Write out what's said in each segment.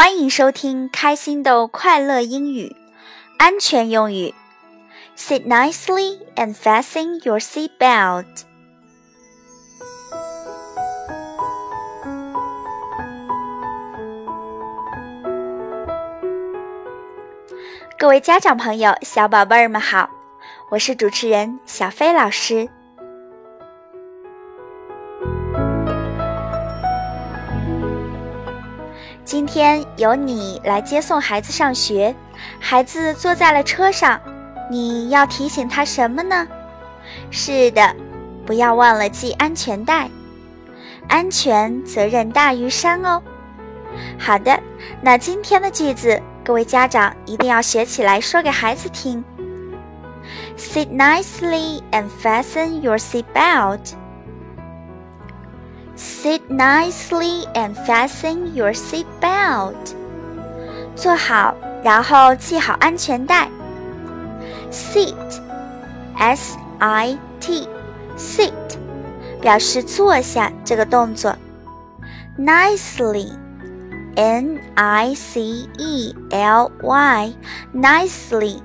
欢迎收听开心的快乐英语安全用语。Sit nicely and fasten your seat belt. 各位家长朋友、小宝贝儿们好，我是主持人小飞老师。今天由你来接送孩子上学，孩子坐在了车上，你要提醒他什么呢？是的，不要忘了系安全带，安全责任大于山哦。好的，那今天的句子，各位家长一定要学起来，说给孩子听。Sit nicely and fasten your seat belt. Sit nicely and fasten your seat belt. 坐好，然后系好安全带。Sit, S-I-T, sit，表示坐下这个动作。Nicely, N-I-C-E-L-Y, nicely，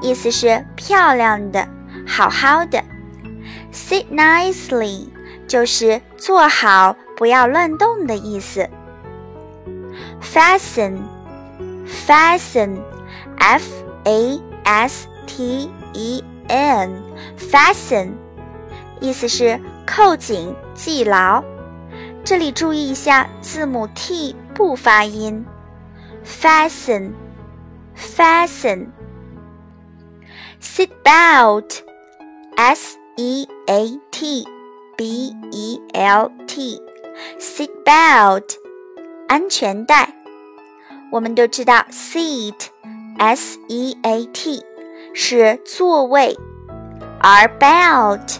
意思是漂亮的、好好的。Sit nicely。 就是坐好，不要乱动的意思。Fasten，fasten，f a s t e n，fasten，意思是扣紧、系牢。这里注意一下字母 t 不发音。Fasten，fasten，seat belt，s e a t。b e l t seat belt 安全带。我们都知道 seat s e a t 是座位，而 belt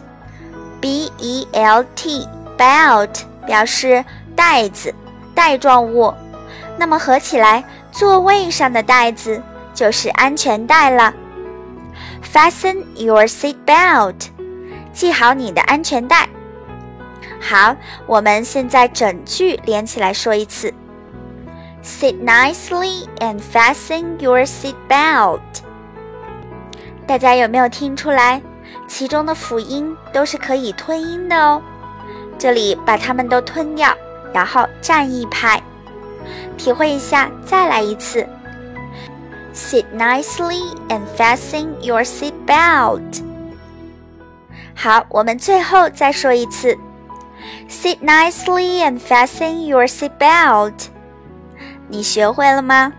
b e l t belt 表示带子、带状物。那么合起来，座位上的带子就是安全带了。Fasten your seat belt，系好你的安全带。 好，我们现在整句连起来说一次。Sit nicely and fasten your seat belt。大家有没有听出来？其中的辅音都是可以吞音的哦。这里把它们都吞掉，然后站一排，体会一下。再来一次。Sit nicely and fasten your seat belt。好，我们最后再说一次。Sit nicely and fasten your seat belt。你学会了吗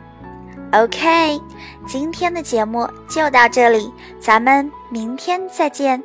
？OK，今天的节目就到这里，咱们明天再见。